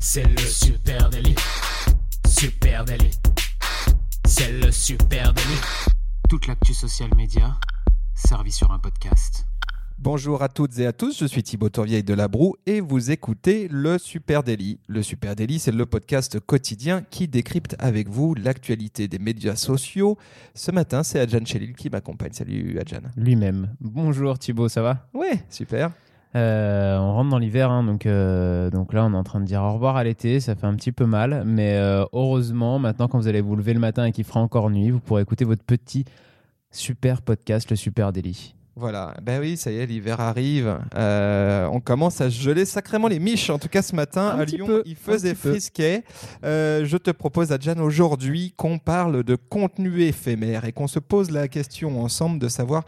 C'est le super délit. Super délit. C'est le super délit. Toute l'actu social média servie sur un podcast. Bonjour à toutes et à tous, je suis Thibaut Tourvieille de La Broue et vous écoutez le Super Daily. Le Super Daily, c'est le podcast quotidien qui décrypte avec vous l'actualité des médias sociaux. Ce matin, c'est Adjan Chelil qui m'accompagne. Salut Adjan. Lui-même. Bonjour Thibaut, ça va? Ouais, super. Euh, on rentre dans l'hiver, hein, donc, euh, donc là on est en train de dire au revoir à l'été, ça fait un petit peu mal, mais euh, heureusement, maintenant quand vous allez vous lever le matin et qu'il fera encore nuit, vous pourrez écouter votre petit super podcast, le Super Daily. Voilà, ben oui, ça y est, l'hiver arrive. on commence à geler sacrément les miches. En tout cas, ce matin, Un à Lyon, peu, il faisait frisquet. je te propose, Adjan, aujourd'hui qu'on parle de contenu éphémère et qu'on se pose la question ensemble de savoir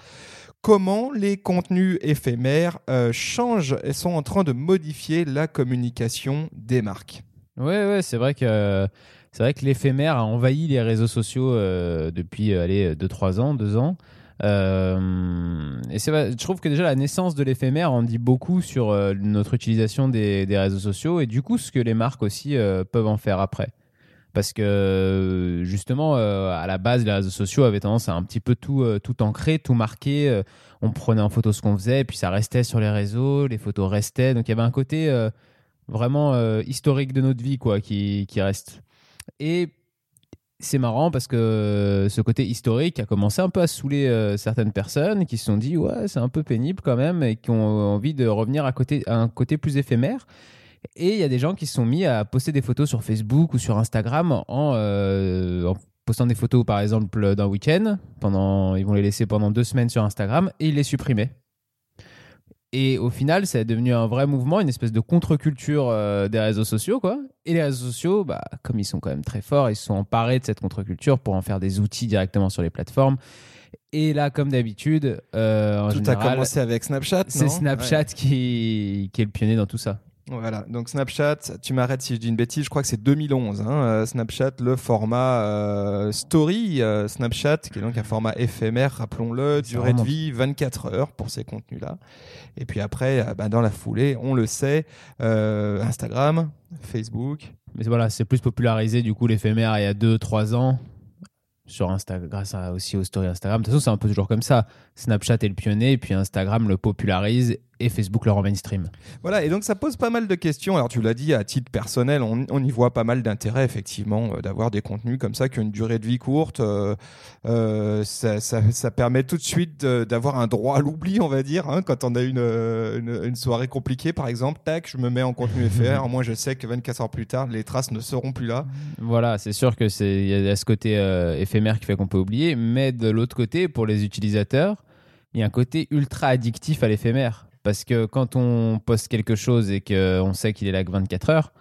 comment les contenus éphémères euh, changent et sont en train de modifier la communication des marques. Ouais, ouais, c'est vrai que c'est vrai que l'éphémère a envahi les réseaux sociaux euh, depuis euh, allez 2-3 ans, 2 ans. Euh, et c'est je trouve que déjà la naissance de l'éphémère en dit beaucoup sur euh, notre utilisation des, réseaux sociaux et du coup ce que les marques aussi euh, peuvent en faire après. Parce que justement, euh, à la base, les réseaux sociaux avaient tendance à un petit peu tout, euh, tout ancrer, tout marquer. Euh, on prenait en photo ce qu'on faisait, puis ça restait sur les réseaux, les photos restaient. Donc il y avait un côté euh, vraiment euh, historique de notre vie quoi, qui, qui reste. Et c'est marrant parce que euh, ce côté historique a commencé un peu à saouler euh, certaines personnes qui se sont dit ouais c'est un peu pénible quand même et qui ont envie de revenir à, côté, à un côté plus éphémère. Et il y a des gens qui se sont mis à poster des photos sur Facebook ou sur Instagram en, euh, en postant des photos par exemple d'un week-end. Pendant, ils vont les laisser pendant deux semaines sur Instagram et ils les supprimaient. Et au final, ça est devenu un vrai mouvement, une espèce de contre-culture euh, des réseaux sociaux, quoi. Et les réseaux sociaux, bah, comme ils sont quand même très forts, ils se sont emparés de cette contre-culture pour en faire des outils directement sur les plateformes. Et là, comme d'habitude, euh, Tout général, a commencé avec Snapchat. c'est Snapchat qui, qui est le pionnier dans tout ça. Voilà, donc Snapchat, tu m'arrêtes si je dis une bêtise, je crois que c'est 2011. Hein, euh, Snapchat, le format euh, story euh, Snapchat, qui est donc un format éphémère, rappelons-le, durée de vie 24 heures pour ces contenus-là. Et puis après, bah, dans la foulée, on le sait, euh, Instagram, Facebook. Mais voilà, c'est plus popularisé du coup l'éphémère il y a 2-3 ans sur Instagram, grâce à, aussi aux stories Instagram. De toute façon, c'est un peu toujours comme ça. Snapchat est le pionnier, puis Instagram le popularise et Facebook le rend mainstream. Voilà, et donc ça pose pas mal de questions. Alors tu l'as dit, à titre personnel, on, on y voit pas mal d'intérêt, effectivement, euh, d'avoir des contenus comme ça qui ont une durée de vie courte. Euh, euh, ça, ça, ça permet tout de suite d'avoir un droit à l'oubli, on va dire. hein, quand on a une, une, une soirée compliquée, par exemple, tac, je me mets en contenu éphémère. Moi, je sais que 24 heures plus tard, les traces ne seront plus là. Voilà, c'est sûr que c'est y a ce côté éphémère qui fait qu'on peut oublier, mais de l'autre côté, pour les utilisateurs, il y a un côté ultra addictif à l'éphémère. Parce que quand on poste quelque chose et qu'on sait qu'il est là que 24 heures,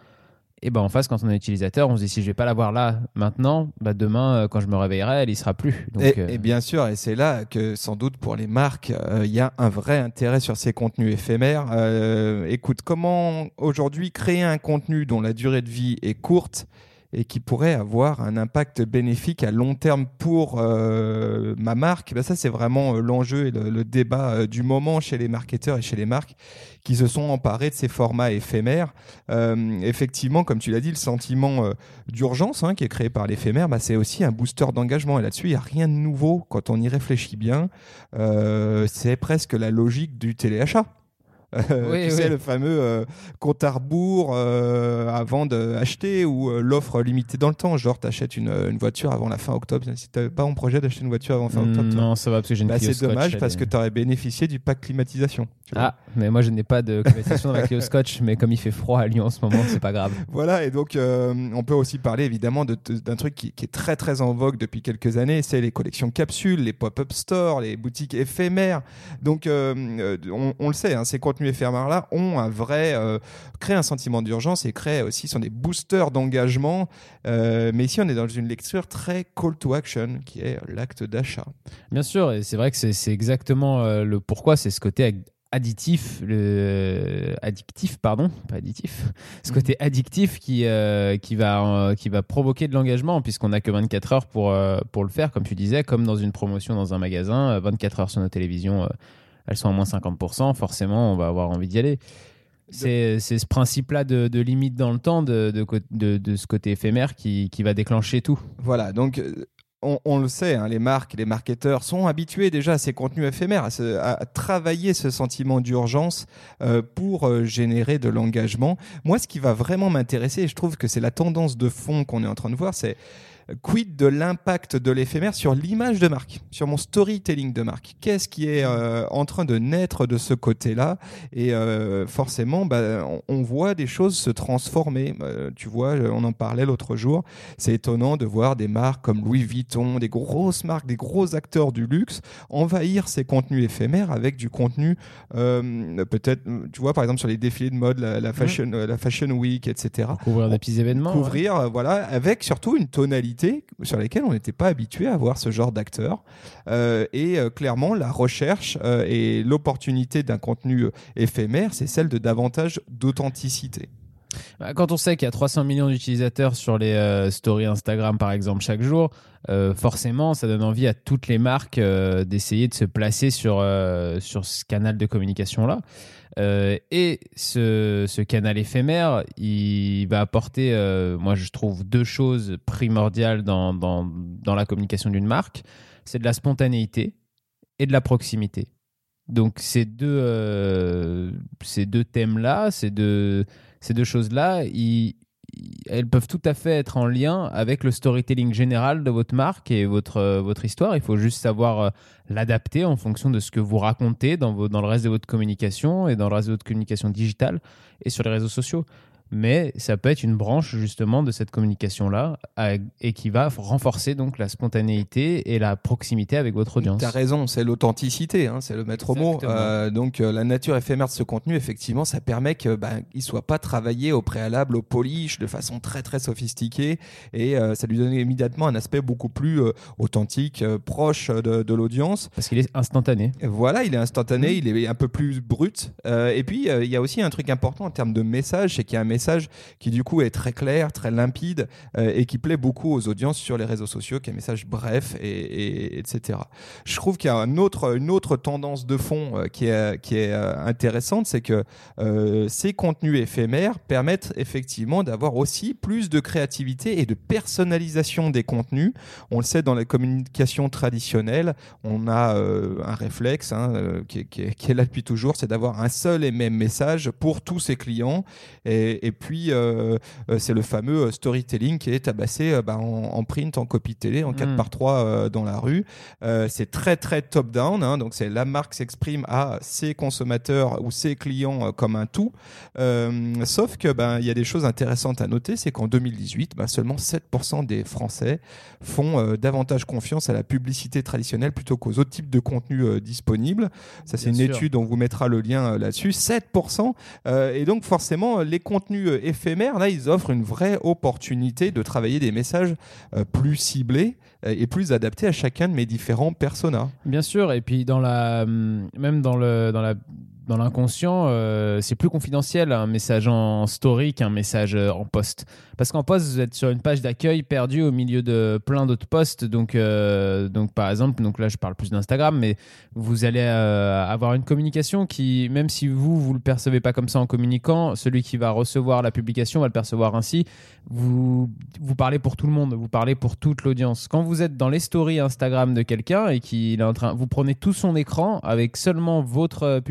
et ben en face, quand on est utilisateur, on se dit si je vais pas l'avoir là maintenant, bah demain, euh, quand je me réveillerai, elle y sera plus. Donc, Et, euh, et bien sûr, et c'est là que sans doute pour les marques, euh, il y a un vrai intérêt sur ces contenus éphémères. Euh, écoute, comment aujourd'hui créer un contenu dont la durée de vie est courte et qui pourrait avoir un impact bénéfique à long terme pour euh, ma marque, ben ça c'est vraiment euh, l'enjeu et le, débat euh, du moment chez les marketeurs et chez les marques qui se sont emparés de ces formats éphémères. Effectivement, comme tu l'as dit, le sentiment d'urgence hein, qui est créé par l'éphémère, bah, c'est aussi un booster d'engagement. Et là-dessus, il n'y a rien de nouveau quand on y réfléchit bien. C'est presque la logique du téléachat. Euh, Oui, tu oui. sais, le fameux euh, compte à rebours euh, avant d'acheter ou euh, l'offre limitée dans le temps. Genre, tu achètes une, une voiture avant la fin octobre. Si tu pas en projet d'acheter une voiture avant fin octobre, toi, non, ça va parce que j'ai une bah, c'est Scotch, dommage parce que est- tu aurais bénéficié du pack climatisation. Ah, mais moi je n'ai pas de climatisation dans ma Clio Scotch, mais comme il fait froid à Lyon en ce moment, c'est pas grave. Voilà, et donc euh, on peut aussi parler évidemment de- de- d'un truc qui, qui est très très en vogue depuis quelques années, c'est les collections capsules, les pop-up stores, les boutiques éphémères. Donc euh, euh, on, on le sait, hein, ces contenus éphémères-là ont un vrai, euh, créent un sentiment d'urgence et créent aussi, sont des boosters d'engagement. Euh, mais ici on est dans une lecture très call to action, qui est l'acte d'achat. Bien sûr, et c'est vrai que c'est exactement euh, le pourquoi, c'est ce côté ad- additif, le addictif, pardon, pas additif, ce côté addictif qui euh, qui va euh, qui va provoquer de l'engagement puisqu'on n'a que 24 heures pour euh, pour le faire, comme tu disais, comme dans une promotion dans un magasin, euh, 24 heures sur nos télévisions, elles sont à moins 50%, forcément, on va avoir envie d'y aller. C'est ce principe-là de, de limite dans le temps, de, de, de, ce côté éphémère qui, qui va déclencher tout. Voilà, donc euh, on, on le sait, hein, les marques, les marketeurs sont habitués déjà à ces contenus éphémères, à, à travailler ce sentiment d'urgence euh, pour euh, générer de l'engagement. Moi, ce qui va vraiment m'intéresser, et je trouve que c'est la tendance de fond qu'on est en train de voir, c'est quid de l'impact de l'éphémère sur l'image de marque, sur mon storytelling de marque. Qu'est-ce qui est euh, en train de naître de ce côté-là? Et euh, forcément, bah, on, on voit des choses se transformer. Euh, tu vois, on en parlait l'autre jour. C'est étonnant de voir des marques comme Louis Vuitton, des grosses marques, des gros acteurs du luxe envahir ces contenus éphémères avec du contenu, peut-être, tu vois, par exemple sur les défilés de mode, la, la fashion, la fashion week, etc. Couvrir des petits événements. Couvrir, voilà, avec surtout une tonalité sur laquelle on n'était pas habitué à voir ce genre d'acteurs. Euh, et euh, clairement, la recherche euh, et l'opportunité d'un contenu éphémère, c'est celle de davantage d'authenticité. Bah, Quand on sait qu'il y a 300 millions d'utilisateurs sur les stories Instagram, par exemple, chaque jour, forcément, ça donne envie à toutes les marques d'essayer de se placer sur, sur ce canal de communication-là. Euh, et ce, canal éphémère, il va apporter, euh, moi je trouve, deux choses primordiales dans, la communication d'une marque. C'est de la spontanéité et de la proximité. Donc ces deux, euh, thèmes-là, ces deux, ces deux choses-là, ils- elles peuvent tout à fait être en lien avec le storytelling général de votre marque et votre, euh, votre histoire. Il faut juste savoir euh, l'adapter en fonction de ce que vous racontez dans, dans le reste de votre communication et dans le reste de votre communication digitale et sur les réseaux sociaux. Mais ça peut être une branche justement de cette communication-là et qui va renforcer donc la spontanéité et la proximité avec votre audience. Tu as raison, c'est l'authenticité, hein, c'est le maître mot. Euh, donc euh, la nature éphémère de ce contenu, effectivement, ça permet que ben, il soit pas travaillé au préalable, au polish, de façon très très sophistiquée, et euh, ça lui donne immédiatement un aspect beaucoup plus authentique, proche de, de l'audience. Parce qu'il est instantané. Voilà, il est instantané, il est un peu plus brut. Et puis, il y a aussi un truc important en termes de message, c'est qu'il y a un message qui, du coup, est très clair, très limpide euh, et qui plaît beaucoup aux audiences sur les réseaux sociaux, qui est un message bref, et, et- etc. Je trouve qu'il y a une autre tendance de fond euh, qui est, euh, intéressante, c'est que ces contenus éphémères permettent effectivement d'avoir aussi plus de créativité et de personnalisation des contenus. On le sait dans la communication traditionnelle, on a un réflexe hein, qui, est, là depuis toujours, c'est d'avoir un seul et même message pour tous ses clients. Et puis, euh, euh, c'est le fameux euh, storytelling qui est tabassé bah, en, en print, en copie télé, en 4 Mm. par 3 euh, dans la rue. C'est très, très top-down. hein, donc, c'est la marque s'exprime à ses consommateurs ou ses clients comme un tout. Sauf que ben il y a des choses intéressantes à noter, c'est qu'en 2018, ben, seulement 7% des Français font davantage confiance à la publicité traditionnelle plutôt qu'aux autres types de contenus disponibles. Ça, c'est une sûr. étude, on vous mettra le lien là-dessus. 7%. Euh, et donc, forcément, les contenus euh, éphémères, là, ils offrent une vraie opportunité de travailler des messages euh, plus ciblés euh, et plus adaptés à chacun de mes différents personas. Bien sûr, et puis dans la, hum, même dans le, dans la, dans l'inconscient, euh, c'est plus confidentiel un message en story qu'un message euh, en post. Parce qu'en post, vous êtes sur une page d'accueil perdue au milieu de plein d'autres posts. Donc, euh, donc par exemple, donc là, je parle plus d'Instagram, mais vous allez avoir une communication qui, même si vous, vous le percevez pas comme ça en communiquant, celui qui va recevoir la publication va le percevoir ainsi. Vous, vous parlez pour tout le monde, vous parlez pour toute l'audience. Quand vous êtes dans les stories Instagram de quelqu'un et qu'il est en train, vous prenez tout son écran avec seulement votre euh,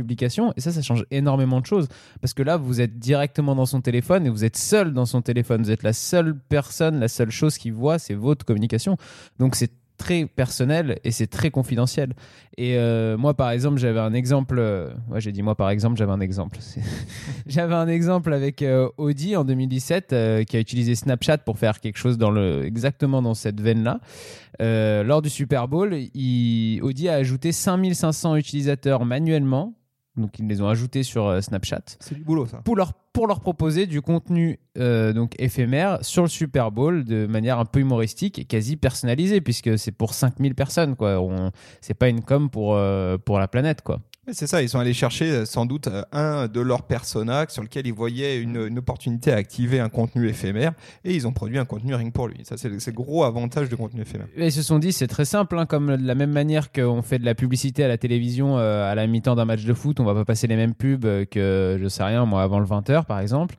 et ça, ça change énormément de choses parce que là, vous êtes directement dans son téléphone et vous êtes seul dans son téléphone. Vous êtes la seule personne, la seule chose qu'il voit, c'est votre communication. Donc c'est très personnel et c'est très confidentiel. Et euh, moi, par exemple, j'avais un exemple. euh, ouais, j'ai dit moi, par exemple, j'avais un exemple. J'avais un exemple avec euh, Audi en 2017 euh, qui a utilisé Snapchat pour faire quelque chose dans le, exactement dans cette veine-là. Lors du Super Bowl, Audi a ajouté 5500 utilisateurs manuellement. Donc, ils les ont ajoutés sur euh, Snapchat C'est du boulot, ça. pour leur, pour leur proposer du contenu euh, donc éphémère sur le Super Bowl de manière un peu humoristique et quasi personnalisée puisque c'est pour 5000 personnes quoi. On, c'est pas une com pour, euh, pour la planète quoi. C'est ça, ils sont allés chercher euh, sans doute euh, un de leurs personnages sur lequel ils voyaient une, opportunité à activer un contenu éphémère et ils ont produit un contenu que pour lui. Ça, c'est le gros avantage de contenu éphémère. Et ils se sont dit, c'est très simple, hein, comme de la même manière qu'on fait de la publicité à la télévision euh, à la mi-temps d'un match de foot, on va pas passer les mêmes pubs que, je sais rien, moi, avant le 20h par exemple.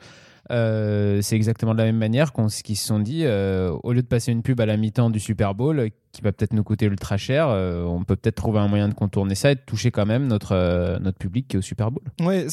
C'est exactement de la même manière qu'ils se sont dit, au lieu de passer une pub à la mi-temps du Super Bowl, qui va peut-être nous coûter ultra cher, euh, on peut peut-être trouver un moyen de contourner ça et de toucher quand même notre, euh, notre public qui est au Super Bowl. Oui,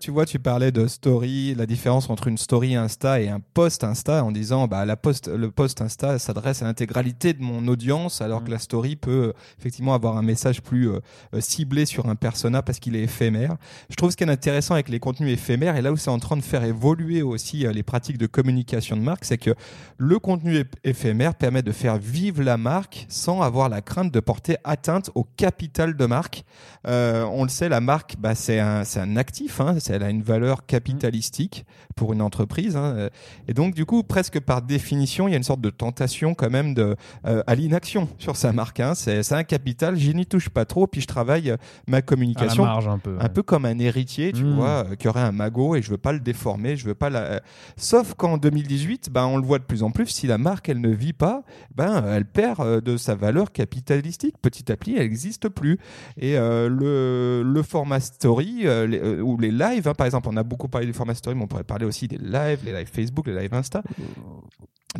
tu vois, tu parlais de story, la différence entre une story Insta et un post Insta en disant bah, la post, le post Insta s'adresse à l'intégralité de mon audience alors que mm. la story peut effectivement avoir un message plus euh, ciblé sur un persona parce qu'il est éphémère. Je trouve ce qui est intéressant avec les contenus éphémères et là où c'est en train de faire évoluer aussi les pratiques de communication de marque, c'est que le contenu éphémère permet de faire vivre la marque sans avoir la crainte de porter atteinte au capital de marque. Euh, on le sait, la marque, bah, c'est un, un, actif, hein, elle a une valeur capitalistique pour une entreprise. Hein, et donc, du coup, presque par définition, il y a une sorte de tentation quand même de, euh, à l'inaction sur sa marque. Hein. C'est un capital, j'y n'y touche pas trop, puis je travaille ma communication un, peu, un peu comme un héritier, tu mmh. vois, euh, qui aurait un magot et je veux pas le déformer, je veux pas la... Sauf qu'en 2018, ben, on le voit de plus en plus, si la marque, elle ne vit pas, ben, elle perd de sa valeur capitalistique. Petit à petit, elle n'existe plus. Et euh, le, le, format story euh, euh, ou les lives, hein, par exemple, on a beaucoup parlé des formats story, mais on pourrait parler aussi des lives, les lives Facebook, les lives Insta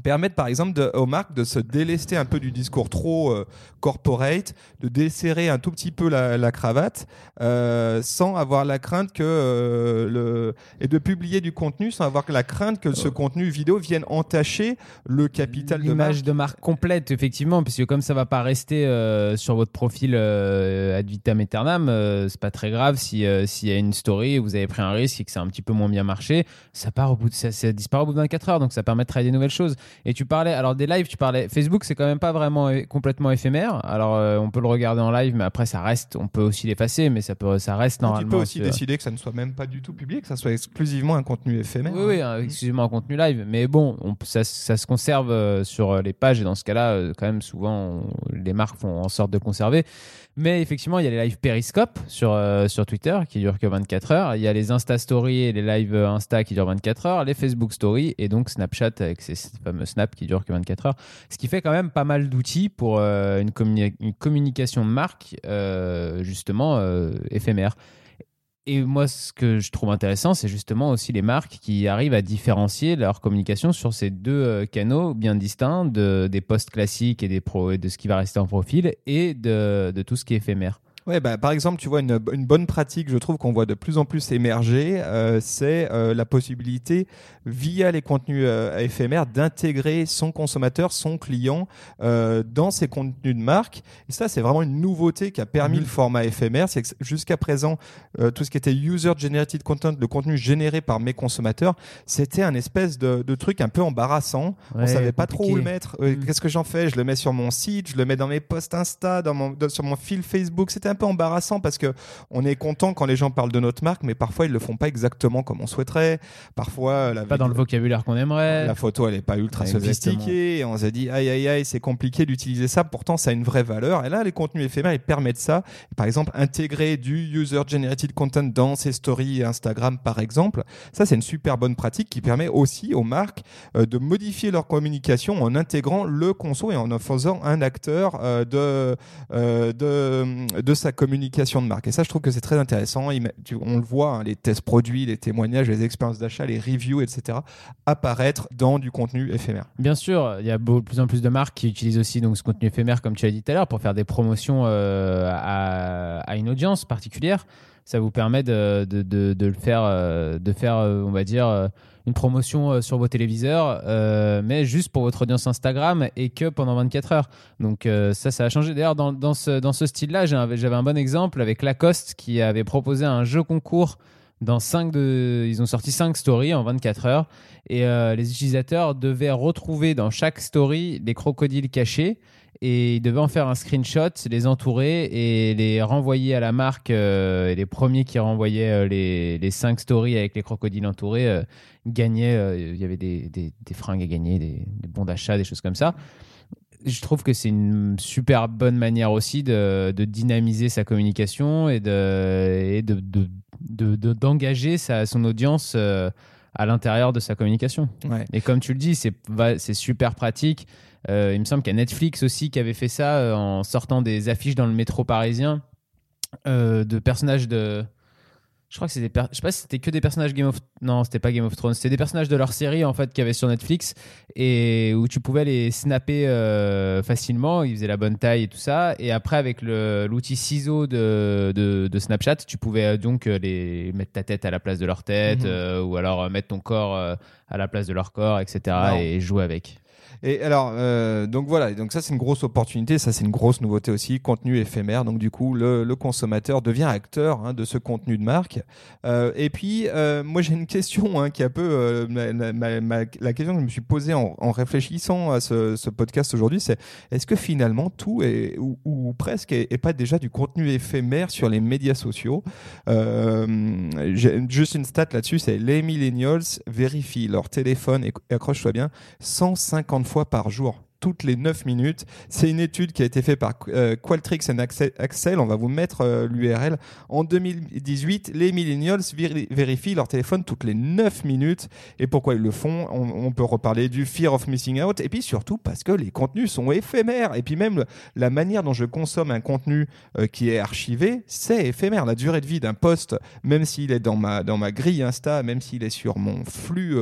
permettent par exemple de, aux marques de se délester un peu du discours trop euh, corporate, de desserrer un tout petit peu la, la cravate, euh, sans avoir la crainte que euh, le et de publier du contenu sans avoir la crainte que ce contenu vidéo vienne entacher le capital de l'image de marque complète effectivement, puisque comme ça va pas rester sur votre profil ad vitam aeternam, c'est pas très grave si s'il y a une story vous avez pris un risque et que c'est un petit peu moins bien marché, ça part au bout de, ça, ça disparaît au bout de 24 heures, donc ça permet de travailler des nouvelles choses. Et tu parlais, alors des lives, tu parlais, Facebook, c'est quand même pas vraiment complètement éphémère. Alors euh, on peut le regarder en live, mais après ça reste, on peut aussi l'effacer, mais ça, peut, ça reste normalement. Tu peux aussi décider que ça ne soit même pas du tout public, que ça soit exclusivement un contenu éphémère. Oui, oui, exclusivement un contenu live. Mais bon, on, ça, ça, se conserve euh, sur les pages et dans ce cas-là, euh, quand même, souvent, les marques font en sorte de conserver. Mais effectivement, il y a les lives Periscope sur, euh, sur Twitter qui durent que 24 heures. Il y a les Insta Stories et les lives Insta qui durent 24 heures. Les Facebook Stories et donc Snapchat avec ces fameux Snap qui durent que 24 heures. Ce qui fait quand même pas mal d'outils pour euh, une, communication marque euh, justement éphémère. Et moi, ce que je trouve intéressant, c'est justement aussi les marques qui arrivent à différencier leur communication sur ces deux euh, canaux bien distincts de, des posts classiques et, des pro, et de ce qui va rester en profil et de tout ce qui est éphémère. Ouais, bah, par exemple, tu vois, une, une bonne pratique, je trouve qu'on voit de plus en plus émerger, euh, c'est euh, la possibilité, via les contenus euh, éphémères, d'intégrer son consommateur, son client dans ses contenus de marque. Et ça, c'est vraiment une nouveauté qui a permis mhm. le format éphémère. C'est que jusqu'à présent, tout ce qui était user-generated content, le contenu généré par mes consommateurs, c'était un espèce de, de, truc un peu embarrassant. On savait pas trop où le mettre. Mhm. Qu'est-ce que j'en fais? Je le mets sur mon site, je le mets dans mes posts Insta, dans mon, sur mon fil Facebook. C'était un peu embarrassant parce que on est content quand les gens parlent de notre marque, mais parfois ils le font pas exactement comme on souhaiterait. Parfois, la pas dans le vocabulaire qu'on aimerait. La photo, elle est pas ultra sophistiquée. Et on s'est dit, aïe, aïe, aïe, c'est compliqué d'utiliser ça. Pourtant, ça a une vraie valeur. Et là, les contenus éphémères, ils permettent ça. Par exemple, intégrer du user generated content dans ses stories Instagram, par exemple. Ça, c'est une super bonne pratique qui permet aussi aux marques euh, de modifier leur communication en intégrant le conso et en en faisant un acteur euh, de, euh, de, de sa communication de marque. Et ça, je trouve que c'est très intéressant. On le voit, hein, les tests produits, les témoignages, les expériences d'achat, les reviews, etc., apparaître dans du contenu éphémère. Bien sûr, il y a de plus en plus de marques qui utilisent aussi donc, ce contenu éphémère, comme tu l'as dit tout à l'heure, pour faire des promotions euh, à, une audience particulière. Ça vous permet de, de, le faire, euh, de faire, euh, on va dire, une promotion sur vos téléviseurs, mais juste pour votre audience Instagram et que pendant 24 heures. Donc ça, ça a changé. D'ailleurs, dans, ce, dans ce style-là, j'avais un bon exemple avec Lacoste qui avait proposé un jeu concours dans 5 de, ils ont sorti 5 stories en 24 heures et euh, les utilisateurs devaient retrouver dans chaque story les crocodiles cachés et ils devaient en faire un screenshot, les entourer et les renvoyer à la marque. Euh, et les premiers qui renvoyaient euh, les, les 5 stories avec les crocodiles entourés gagnaient. Il y avait des, des, des, fringues à gagner, des, des bons d'achat, des choses comme ça je trouve que c'est une super bonne manière aussi de, de dynamiser sa communication et de et de, de, de- d'engager son audience euh, à l'intérieur de sa communication. Ouais. Et comme tu le dis, c'est super pratique. Euh, il me semble qu'il y a Netflix aussi qui avait fait ça euh, en sortant des affiches dans le métro parisien euh, de personnages de. Je crois que c'était. per- Je sais pas si c'était que des personnages Game of. Non, c'était pas Game of Thrones. C'était des personnages de leur série en fait qu'il y avait sur Netflix et où tu pouvais les snapper euh, facilement. Ils faisaient la bonne taille et tout ça. Et après, avec le- l'outil ciseau de, de, de Snapchat, tu pouvais donc les mettre ta tête à la place de leur tête Mhm. euh, ou alors mettre ton corps à la place de leur corps, etc. Non. et jouer avec. Et alors, euh, donc voilà, donc ça c'est une grosse opportunité, ça c'est une grosse nouveauté aussi, contenu éphémère. Donc du coup, le, consommateur devient acteur hein, de ce contenu de marque. Euh, et puis, euh, moi j'ai une question hein, qui est un peu la question que je me suis posée en, réfléchissant à ce, podcast aujourd'hui, c'est est-ce que finalement tout est ou, presque est, est pas déjà du contenu éphémère sur les médias sociaux? Juste une stat là-dessus, c'est les millennials vérifient leur téléphone et accroche-toi bien 150 fois par jour toutes les 9 minutes. C'est une étude qui a été faite par euh, Qualtrics and Axel-. On va vous mettre euh, l'URL. En 2018, les millennials véri- vérifient leur téléphone toutes les 9 minutes. Et pourquoi ils le font? On, peut reparler du fear of missing out. Et puis surtout parce que les contenus sont éphémères. Et puis même la manière dont je consomme un contenu euh, qui est archivé, c'est éphémère. La durée de vie d'un post, même s'il est dans ma, dans ma grille Insta, même s'il est sur mon flux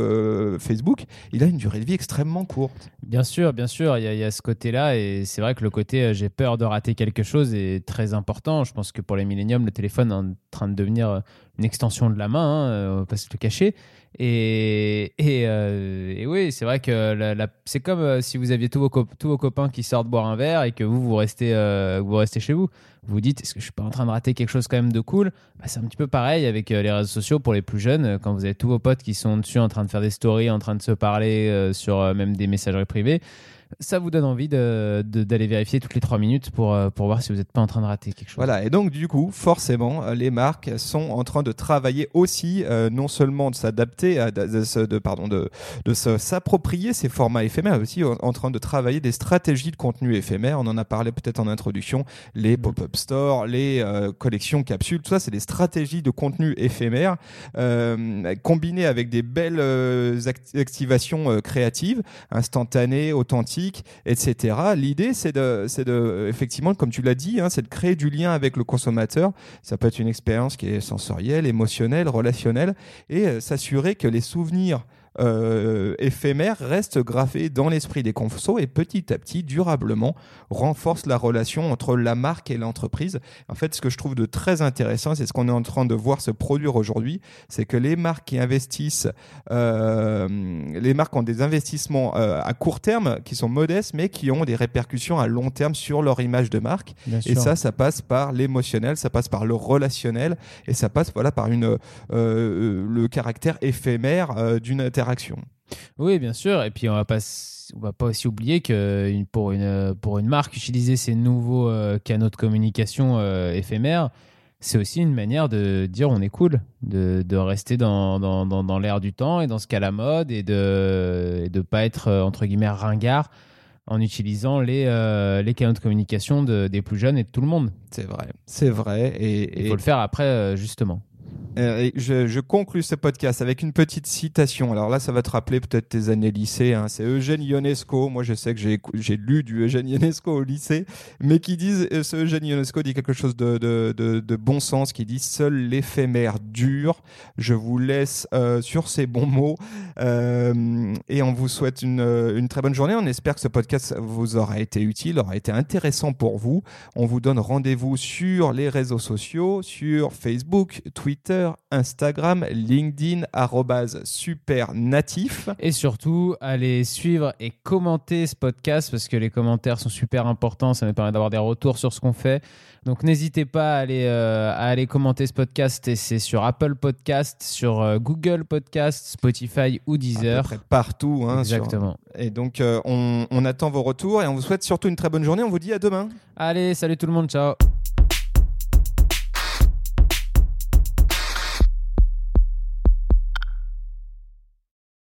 Facebook, il a une durée de vie extrêmement courte. Bien sûr, bien sûr, il y, a- ce côté-là et c'est vrai que le côté euh, j'ai peur de rater quelque chose est très important. Je pense que pour les milléniums, le téléphone est en train de devenir euh, une extension de la main, hein, euh, on va pas se le cacher. Et, et, oui, c'est vrai que c'est comme si vous aviez tous vos, tous vos copains qui sortent boire un verre et que vous, vous restez, vous restez chez vous. Vous vous dites, est-ce que je suis pas en train de rater quelque chose quand même de cool? Bah, C'est un petit peu pareil avec les réseaux sociaux pour les plus jeunes. Quand vous avez tous vos potes qui sont dessus en train de faire des stories, en train de se parler sur même des messageries privées, ça vous donne envie de- de- d'aller vérifier toutes les trois minutes pour, euh, pour voir si vous n'êtes pas en train de rater quelque chose. Voilà, et donc du coup, forcément, euh, les marques sont en train de travailler aussi, euh, non seulement de s'adapter, de, pardon, de, s'approprier ces formats éphémères, mais aussi en, en train de travailler des stratégies de contenu éphémère. On en a parlé peut-être en introduction, les Mhm. pop-up stores, les euh, collections capsules, tout ça, c'est des stratégies de contenu éphémère euh, combinées avec des belles act- activations créatives, instantanées, authentiques, etc. L'idée, c'est de, de, effectivement, comme tu l'as dit, hein, c'est de créer du lien avec le consommateur. Ça peut être une expérience qui est sensorielle, émotionnelle, relationnelle, et euh, s'assurer que les souvenirs euh, éphémères restent gravés dans l'esprit des consos et petit à petit, durablement, renforce la relation entre la marque et l'entreprise. En fait, ce que je trouve de très intéressant, c'est ce qu'on est en train de voir se produire aujourd'hui, c'est que les marques qui investissent, euh, les marques ont des investissements euh, à court terme qui sont modestes, mais qui ont des répercussions à long terme sur leur image de marque. Bien Et sûr. ça, ça passe par l'émotionnel, ça passe par le relationnel, et ça passe voilà par une le caractère éphémère d'une interaction. Oui, bien sûr. Et puis on va pas, on va pas aussi oublier que une- pour une pour une marque utiliser ces nouveaux euh, canaux de communication euh, éphémères, c'est aussi une manière de dire on est cool, de, de rester dans, dans, dans, dans l'air du temps et dans ce qu'à la mode et de et de pas être euh, entre guillemets ringard en utilisant les euh, les canaux de communication de- des plus jeunes et de tout le monde. C'est vrai, c'est vrai, et, Il et- faut le faire après justement. Euh, je, je conclus ce podcast avec une petite citation. Alors là, ça va te rappeler peut-être tes années lycée. hein. C'est Eugène Ionesco. Moi, je sais que j'ai lu du Eugène Ionesco au lycée, mais qui disent, euh, ce Eugène Ionesco dit quelque chose de, de, bon sens, qui dit seul l'éphémère dure. Je vous laisse euh, sur ces bons mots et on vous souhaite une, une très bonne journée. On espère que ce podcast vous aura été utile, aura été intéressant pour vous. On vous donne rendez-vous sur les réseaux sociaux, sur Facebook, Twitter, Instagram, LinkedIn, arrobase super natif. Et surtout, allez suivre et commenter ce podcast parce que les commentaires sont super importants. Ça nous permet d'avoir des retours sur ce qu'on fait. Donc n'hésitez pas à aller, euh, à aller commenter ce podcast. Et c'est sur Apple Podcast, sur euh, Google Podcast, Spotify ou À peu Deezer. près partout. hein, sur- Exactement. Et donc, euh, on, on attend vos retours et on vous souhaite surtout une très bonne journée. On vous dit à demain. Allez, salut tout le monde. Ciao.